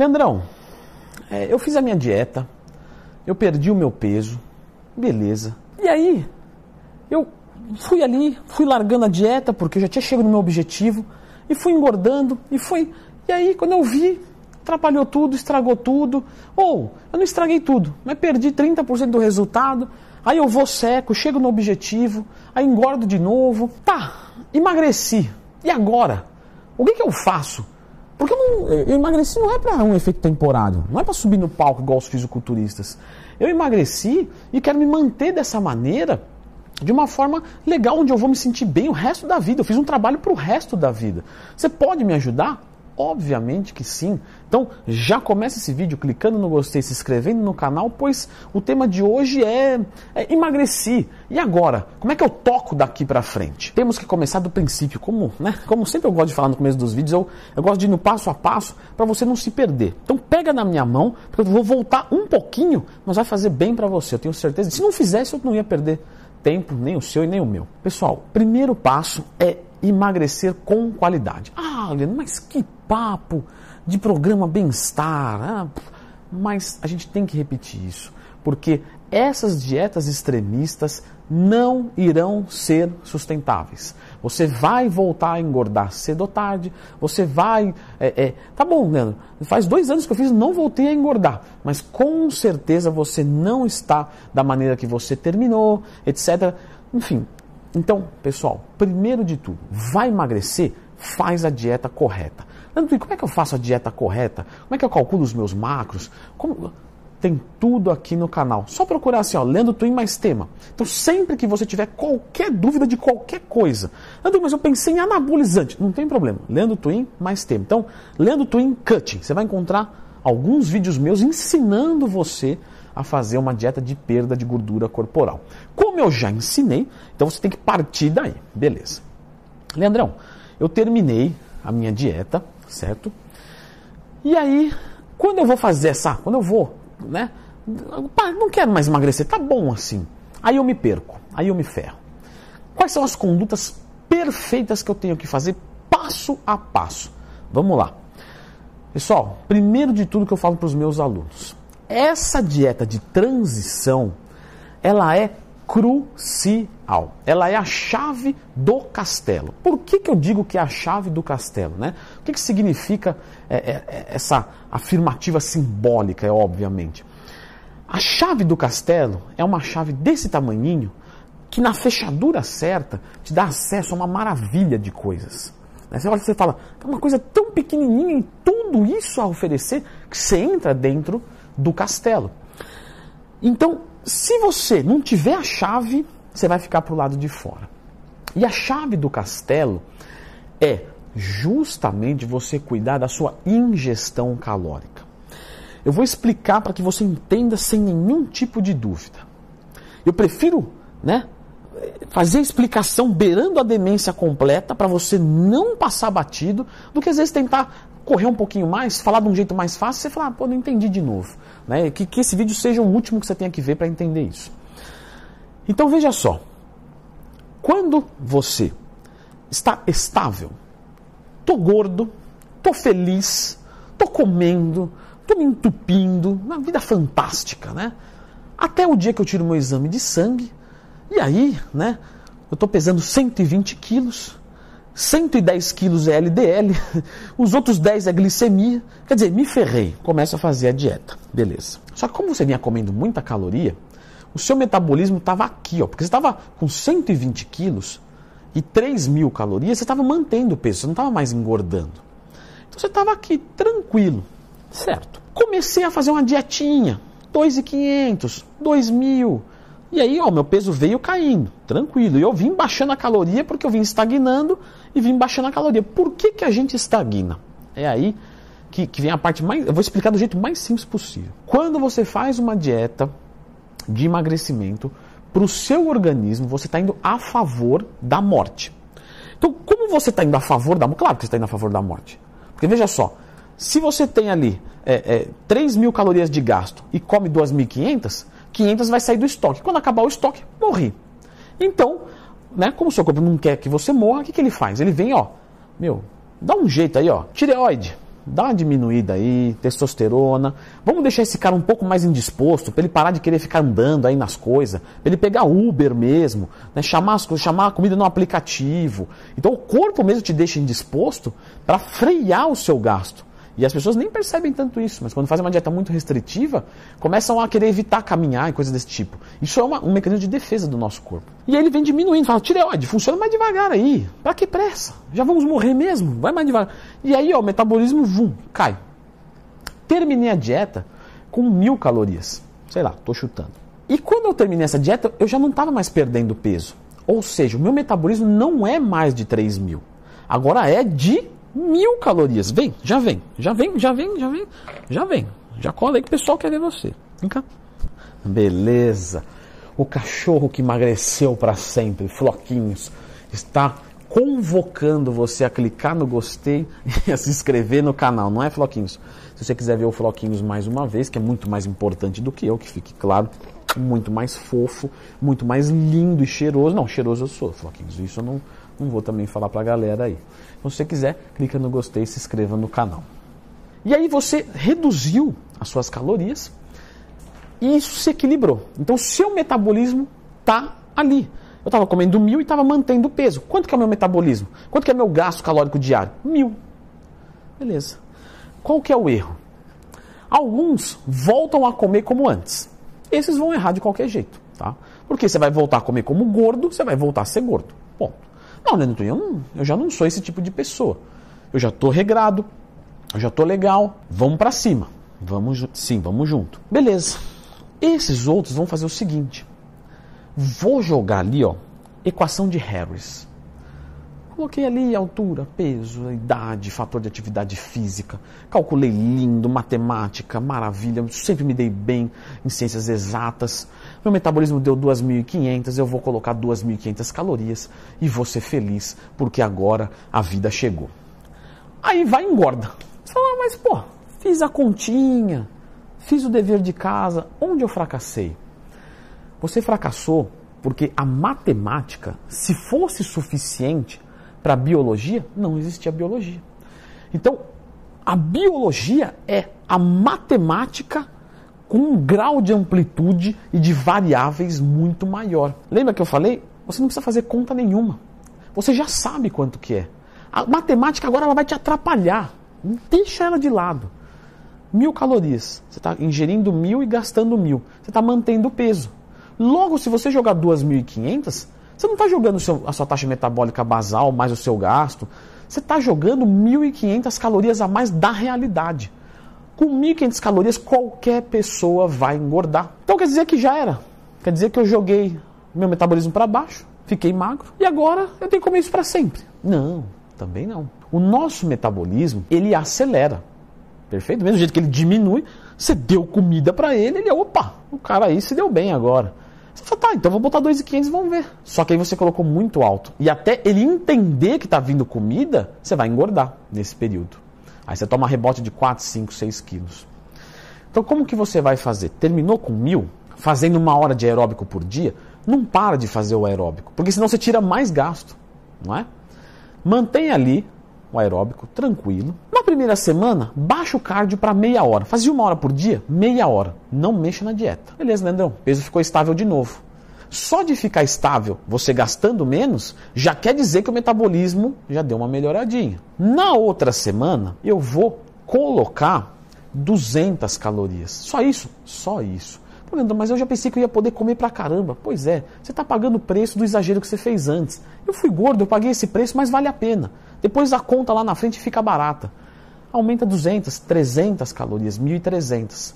Leandrão, é, eu fiz a minha dieta, eu perdi o meu peso, beleza. E aí, eu fui ali, fui largando a dieta, porque eu já tinha chegado no meu objetivo, e fui engordando, e foi. E aí, quando eu vi, atrapalhou tudo, estragou tudo. Ou, eu não estraguei tudo, mas perdi 30% do resultado. Aí eu vou seco, chego no objetivo, aí engordo de novo. Tá, emagreci. E agora? O que, que eu faço? Porque eu, não, eu emagreci não é para um efeito temporário, não é para subir no palco igual os fisiculturistas. Eu emagreci e quero me manter dessa maneira de uma forma legal, onde eu vou me sentir bem o resto da vida. Eu fiz um trabalho para o resto da vida. Você pode me ajudar? Obviamente que sim. Então já começa esse vídeo clicando no gostei, se inscrevendo no canal, pois o tema de hoje é, é emagreci. E agora? Como é que eu toco daqui para frente? Temos que começar do princípio, como, né? Como sempre eu gosto de falar no começo dos vídeos, eu, eu gosto de ir no passo a passo para você não se perder. Então pega na minha mão, porque eu vou voltar um pouquinho, mas vai fazer bem para você, eu tenho certeza. Se não fizesse, eu não ia perder tempo, nem o seu e nem o meu. Pessoal, primeiro passo é emagrecer com qualidade. Ah, Mas que papo de programa bem-estar. Ah, mas a gente tem que repetir isso, porque essas dietas extremistas não irão ser sustentáveis. Você vai voltar a engordar cedo ou tarde, você vai. É, é, tá bom, Leandro, faz dois anos que eu fiz, não voltei a engordar, mas com certeza você não está da maneira que você terminou, etc. Enfim, então, pessoal, primeiro de tudo, vai emagrecer? Faz a dieta correta. Leandro, como é que eu faço a dieta correta? Como é que eu calculo os meus macros? Como... Tem tudo aqui no canal. Só procurar assim, ó, Leandro Twin mais tema. Então, sempre que você tiver qualquer dúvida de qualquer coisa, Leandro, mas eu pensei em anabolizante. Não tem problema. Leandro Twin mais tema. Então, Leandro Twin Cutting. Você vai encontrar alguns vídeos meus ensinando você a fazer uma dieta de perda de gordura corporal. Como eu já ensinei, então você tem que partir daí. Beleza. Leandrão, eu terminei a minha dieta, certo? E aí, quando eu vou fazer essa, quando eu vou, né? Não quero mais emagrecer, tá bom assim. Aí eu me perco, aí eu me ferro. Quais são as condutas perfeitas que eu tenho que fazer passo a passo? Vamos lá. Pessoal, primeiro de tudo que eu falo para os meus alunos, essa dieta de transição, ela é crucial. Ela é a chave do castelo. Por que, que eu digo que é a chave do castelo? Né? O que, que significa é, é, é essa afirmativa simbólica, é, obviamente? A chave do castelo é uma chave desse tamanhinho que na fechadura certa te dá acesso a uma maravilha de coisas. Né? Você olha e você fala, é uma coisa tão pequenininha e tudo isso a oferecer que você entra dentro do castelo. Então, se você não tiver a chave, você vai ficar para o lado de fora. E a chave do castelo é justamente você cuidar da sua ingestão calórica. Eu vou explicar para que você entenda sem nenhum tipo de dúvida. Eu prefiro, né, fazer a explicação beirando a demência completa para você não passar batido, do que às vezes tentar correr um pouquinho mais, falar de um jeito mais fácil, você falar, ah, pô, não entendi de novo. Né? Que, que esse vídeo seja o último que você tenha que ver para entender isso. Então veja só, quando você está estável, tô gordo, tô feliz, tô comendo, tô me entupindo, uma vida fantástica, né? Até o dia que eu tiro meu exame de sangue, e aí, né? Eu tô pesando 120 quilos, 110 quilos é LDL, os outros 10 é glicemia. Quer dizer, me ferrei, começo a fazer a dieta. Beleza. Só que como você vinha comendo muita caloria, o seu metabolismo estava aqui, ó, porque você estava com 120 quilos e 3 mil calorias, você estava mantendo o peso, você não estava mais engordando. Então você estava aqui, tranquilo, certo. Comecei a fazer uma dietinha, 2.500, 2.000, e aí, ó, meu peso veio caindo, tranquilo. E eu vim baixando a caloria porque eu vim estagnando e vim baixando a caloria. Por que, que a gente estagna? É aí que, que vem a parte mais. Eu vou explicar do jeito mais simples possível. Quando você faz uma dieta de emagrecimento, para o seu organismo, você está indo a favor da morte. Então, como você está indo a favor da morte? Claro que você está indo a favor da morte. Porque veja só, se você tem ali é, é, 3 mil calorias de gasto e come 2.500, 500 vai sair do estoque. Quando acabar o estoque, morri. Então, né, como o seu corpo não quer que você morra, o que, que ele faz? Ele vem, ó, meu, dá um jeito aí, ó, tireoide, dá uma diminuída aí, testosterona. Vamos deixar esse cara um pouco mais indisposto, para ele parar de querer ficar andando aí nas coisas, para ele pegar Uber mesmo, né? chamar, as, chamar a comida no aplicativo. Então o corpo mesmo te deixa indisposto para frear o seu gasto. E as pessoas nem percebem tanto isso, mas quando fazem uma dieta muito restritiva, começam a querer evitar caminhar e coisas desse tipo. Isso é uma, um mecanismo de defesa do nosso corpo. E aí ele vem diminuindo, fala, tireoide, funciona mais devagar aí. Pra que pressa? Já vamos morrer mesmo, vai mais devagar. E aí, ó, o metabolismo, vum, cai. Terminei a dieta com mil calorias. Sei lá, tô chutando. E quando eu terminei essa dieta, eu já não estava mais perdendo peso. Ou seja, o meu metabolismo não é mais de 3 mil. Agora é de mil calorias. Vem, já vem, já vem, já vem, já vem, já vem. Já cola aí que o pessoal quer ver você. Vem cá. Beleza. O cachorro que emagreceu para sempre, Floquinhos, está convocando você a clicar no gostei e a se inscrever no canal, não é Floquinhos? Se você quiser ver o Floquinhos mais uma vez, que é muito mais importante do que eu, que fique claro, muito mais fofo, muito mais lindo e cheiroso. Não, cheiroso eu sou, Floquinhos. Isso eu não, não vou também falar para a galera aí. Então, se você quiser, clica no gostei e se inscreva no canal. E aí você reduziu as suas calorias e isso se equilibrou. Então, o seu metabolismo está ali. Eu estava comendo mil e estava mantendo o peso. Quanto que é o meu metabolismo? Quanto que é meu gasto calórico diário? Mil. Beleza. Qual que é o erro? Alguns voltam a comer como antes. Esses vão errar de qualquer jeito, tá? Porque você vai voltar a comer como gordo, você vai voltar a ser gordo. Ponto. Não, Leandro, eu, não, eu já não sou esse tipo de pessoa. Eu já estou regrado, eu já estou legal, vamos para cima. Vamos, sim, vamos junto. Beleza. Esses outros vão fazer o seguinte. Vou jogar ali, ó, equação de Harris. Coloquei ali altura, peso, idade, fator de atividade física. Calculei lindo, matemática, maravilha. Sempre me dei bem em ciências exatas. Meu metabolismo deu 2.500, eu vou colocar 2.500 calorias e vou ser feliz porque agora a vida chegou. Aí vai e engorda. Você fala, ah, mas pô, fiz a continha, fiz o dever de casa, onde eu fracassei? Você fracassou porque a matemática, se fosse suficiente, para a biologia, não existia biologia. Então, a biologia é a matemática com um grau de amplitude e de variáveis muito maior. Lembra que eu falei? Você não precisa fazer conta nenhuma. Você já sabe quanto que é. A matemática agora ela vai te atrapalhar. Deixa ela de lado. Mil calorias. Você está ingerindo mil e gastando mil. Você está mantendo o peso. Logo, se você jogar 2.500, você não está jogando a sua taxa metabólica basal mais o seu gasto. Você está jogando 1.500 calorias a mais da realidade. Com 1.500 calorias, qualquer pessoa vai engordar. Então quer dizer que já era. Quer dizer que eu joguei meu metabolismo para baixo, fiquei magro e agora eu tenho que comer isso para sempre. Não, também não. O nosso metabolismo, ele acelera. Perfeito? Do mesmo jeito que ele diminui, você deu comida para ele, ele, opa, o cara aí se deu bem agora. Você fala, tá, então vou botar 2,500 e vamos ver. Só que aí você colocou muito alto. E até ele entender que está vindo comida, você vai engordar nesse período. Aí você toma rebote de 4, 5, 6 quilos. Então como que você vai fazer? Terminou com mil, fazendo uma hora de aeróbico por dia, não para de fazer o aeróbico, porque senão você tira mais gasto, não é? Mantém ali o aeróbico tranquilo. Na primeira semana, baixa o cardio para meia hora. Fazia uma hora por dia, meia hora. Não mexa na dieta. Beleza, Leandrão? O peso ficou estável de novo. Só de ficar estável, você gastando menos, já quer dizer que o metabolismo já deu uma melhoradinha. Na outra semana, eu vou colocar 200 calorias. Só isso? Só isso. Leandro, mas eu já pensei que eu ia poder comer pra caramba. Pois é, você está pagando o preço do exagero que você fez antes. Eu fui gordo, eu paguei esse preço, mas vale a pena. Depois a conta lá na frente fica barata. Aumenta 200, 300 calorias, 1.300.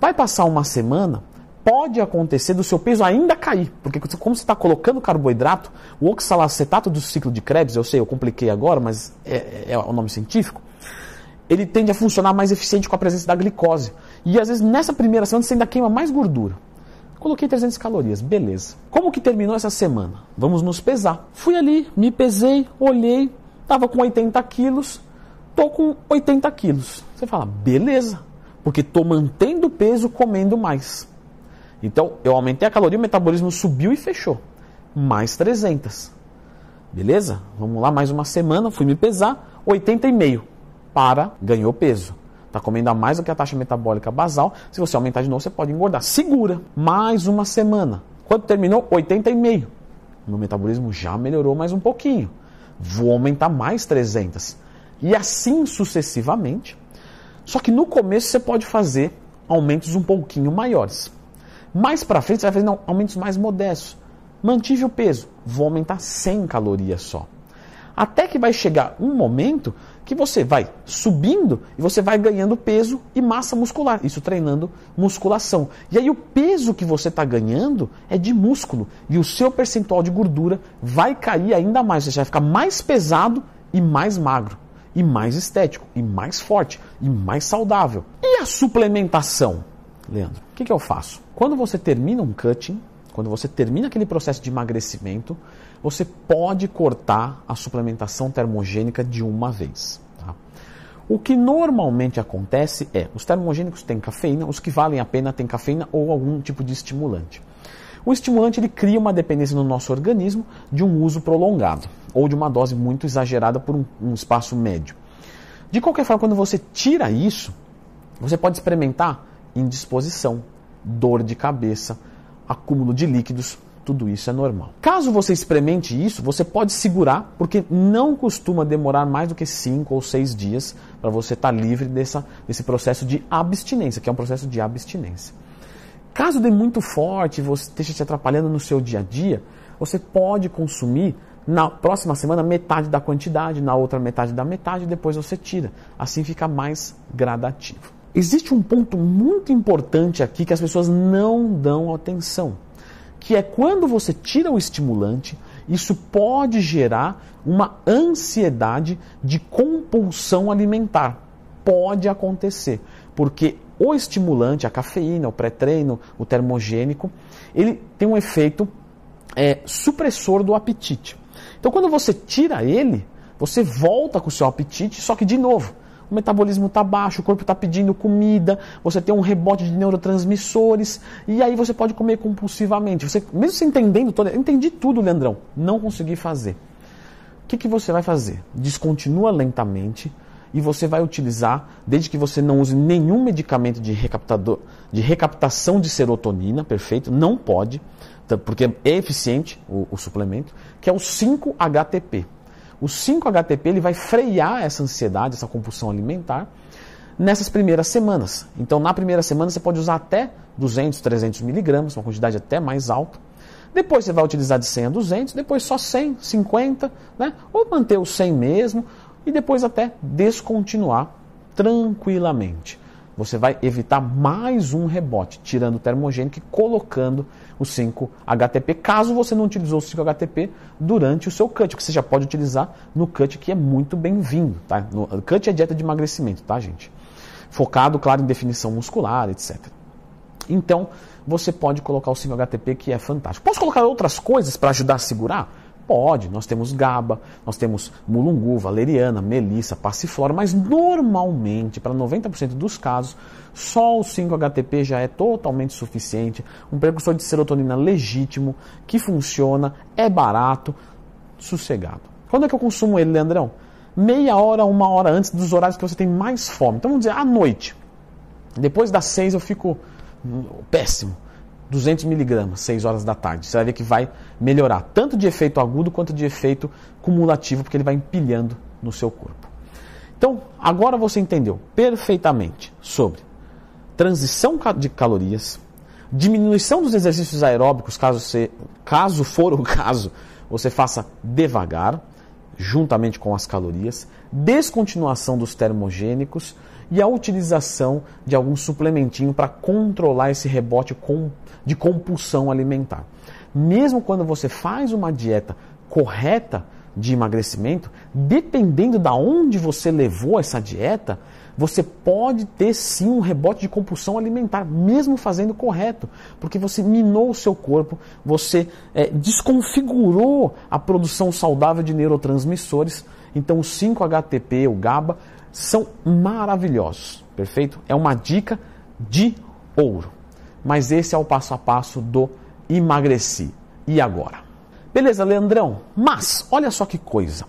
Vai passar uma semana, pode acontecer do seu peso ainda cair, porque como você está colocando carboidrato, o oxalacetato do ciclo de Krebs, eu sei, eu compliquei agora, mas é, é o nome científico, ele tende a funcionar mais eficiente com a presença da glicose. E às vezes nessa primeira semana você ainda queima mais gordura. Coloquei 300 calorias, beleza. Como que terminou essa semana? Vamos nos pesar. Fui ali, me pesei, olhei, Estava com 80 quilos, tô com 80 quilos. Você fala, beleza, porque estou mantendo peso comendo mais. Então, eu aumentei a caloria, o metabolismo subiu e fechou. Mais 300. Beleza? Vamos lá, mais uma semana, fui me pesar, 80,5. para, ganhou peso. Está comendo a mais do que a taxa metabólica basal. Se você aumentar de novo, você pode engordar. Segura. Mais uma semana. Quando terminou? 80,5. Meu metabolismo já melhorou mais um pouquinho. Vou aumentar mais 300. E assim sucessivamente. Só que no começo você pode fazer aumentos um pouquinho maiores. Mais para frente você vai fazer aumentos mais modestos. Mantive o peso, vou aumentar 100 calorias só. Até que vai chegar um momento que você vai subindo e você vai ganhando peso e massa muscular, isso treinando musculação. E aí o peso que você está ganhando é de músculo e o seu percentual de gordura vai cair ainda mais, você vai ficar mais pesado e mais magro, e mais estético, e mais forte, e mais saudável. E a suplementação, Leandro? O que, que eu faço? Quando você termina um cutting, quando você termina aquele processo de emagrecimento, você pode cortar a suplementação termogênica de uma vez. Tá? O que normalmente acontece é, os termogênicos têm cafeína, os que valem a pena têm cafeína ou algum tipo de estimulante. O estimulante ele cria uma dependência no nosso organismo de um uso prolongado ou de uma dose muito exagerada por um, um espaço médio. De qualquer forma, quando você tira isso, você pode experimentar indisposição, dor de cabeça, acúmulo de líquidos, tudo isso é normal. Caso você experimente isso, você pode segurar, porque não costuma demorar mais do que 5 ou 6 dias para você estar tá livre dessa, desse processo de abstinência, que é um processo de abstinência. Caso dê muito forte e você esteja te atrapalhando no seu dia a dia, você pode consumir na próxima semana metade da quantidade, na outra metade da metade, depois você tira. Assim fica mais gradativo. Existe um ponto muito importante aqui que as pessoas não dão atenção, que é quando você tira o estimulante, isso pode gerar uma ansiedade de compulsão alimentar. Pode acontecer, porque o estimulante, a cafeína, o pré-treino, o termogênico, ele tem um efeito é, supressor do apetite. Então, quando você tira ele, você volta com o seu apetite, só que de novo, o metabolismo está baixo, o corpo está pedindo comida, você tem um rebote de neurotransmissores, e aí você pode comer compulsivamente. Você, mesmo se entendendo todo, entendi tudo, Leandrão, não consegui fazer. O que, que você vai fazer? Descontinua lentamente e você vai utilizar, desde que você não use nenhum medicamento de, recaptador, de recaptação de serotonina, perfeito? Não pode, porque é eficiente o, o suplemento, que é o 5-HTP. O 5-HTP ele vai frear essa ansiedade, essa compulsão alimentar nessas primeiras semanas. Então, na primeira semana você pode usar até 200, 300 miligramas, uma quantidade até mais alta. Depois você vai utilizar de 100 a 200, depois só 100, 50, né? ou manter o 100 mesmo, e depois até descontinuar tranquilamente você vai evitar mais um rebote, tirando o termogênico e colocando o 5-HTP, caso você não utilizou o 5-HTP durante o seu cut, que você já pode utilizar no cut, que é muito bem-vindo. Tá? No cut é dieta de emagrecimento, tá, gente? Focado, claro, em definição muscular, etc. Então, você pode colocar o 5-HTP, que é fantástico. Posso colocar outras coisas para ajudar a segurar? Pode, nós temos GABA, nós temos mulungu, valeriana, melissa, passiflora, mas normalmente, para 90% dos casos, só o 5-HTP já é totalmente suficiente, um precursor de serotonina legítimo, que funciona, é barato, sossegado. Quando é que eu consumo ele, Leandrão? Meia hora, uma hora antes dos horários que você tem mais fome. Então vamos dizer, à noite. Depois das seis eu fico hum, péssimo. 200 miligramas, 6 horas da tarde. Você vai ver que vai melhorar, tanto de efeito agudo quanto de efeito cumulativo, porque ele vai empilhando no seu corpo. Então, agora você entendeu perfeitamente sobre transição de calorias, diminuição dos exercícios aeróbicos, caso, você, caso for o caso, você faça devagar, juntamente com as calorias, descontinuação dos termogênicos e a utilização de algum suplementinho para controlar esse rebote de compulsão alimentar. Mesmo quando você faz uma dieta correta de emagrecimento, dependendo da onde você levou essa dieta, você pode ter sim um rebote de compulsão alimentar, mesmo fazendo correto, porque você minou o seu corpo, você é, desconfigurou a produção saudável de neurotransmissores. Então, o 5-HTP, o GABA, são maravilhosos, perfeito? É uma dica de ouro. Mas esse é o passo a passo do emagreci. E agora? Beleza, Leandrão? Mas, olha só que coisa.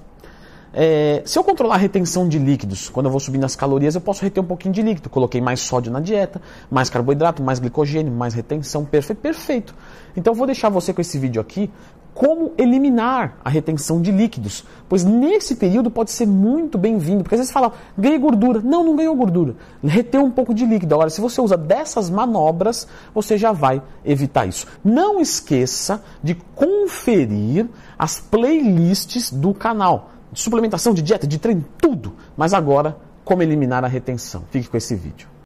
É, se eu controlar a retenção de líquidos, quando eu vou subir nas calorias, eu posso reter um pouquinho de líquido. Coloquei mais sódio na dieta, mais carboidrato, mais glicogênio, mais retenção. Perfeito, perfeito. Então vou deixar você com esse vídeo aqui como eliminar a retenção de líquidos, pois nesse período pode ser muito bem-vindo, porque às vezes fala, ganhei gordura. Não, não ganhou gordura. Reteu um pouco de líquido. Agora, se você usa dessas manobras, você já vai evitar isso. Não esqueça de conferir as playlists do canal. De suplementação, de dieta, de treino, tudo. Mas agora, como eliminar a retenção. Fique com esse vídeo.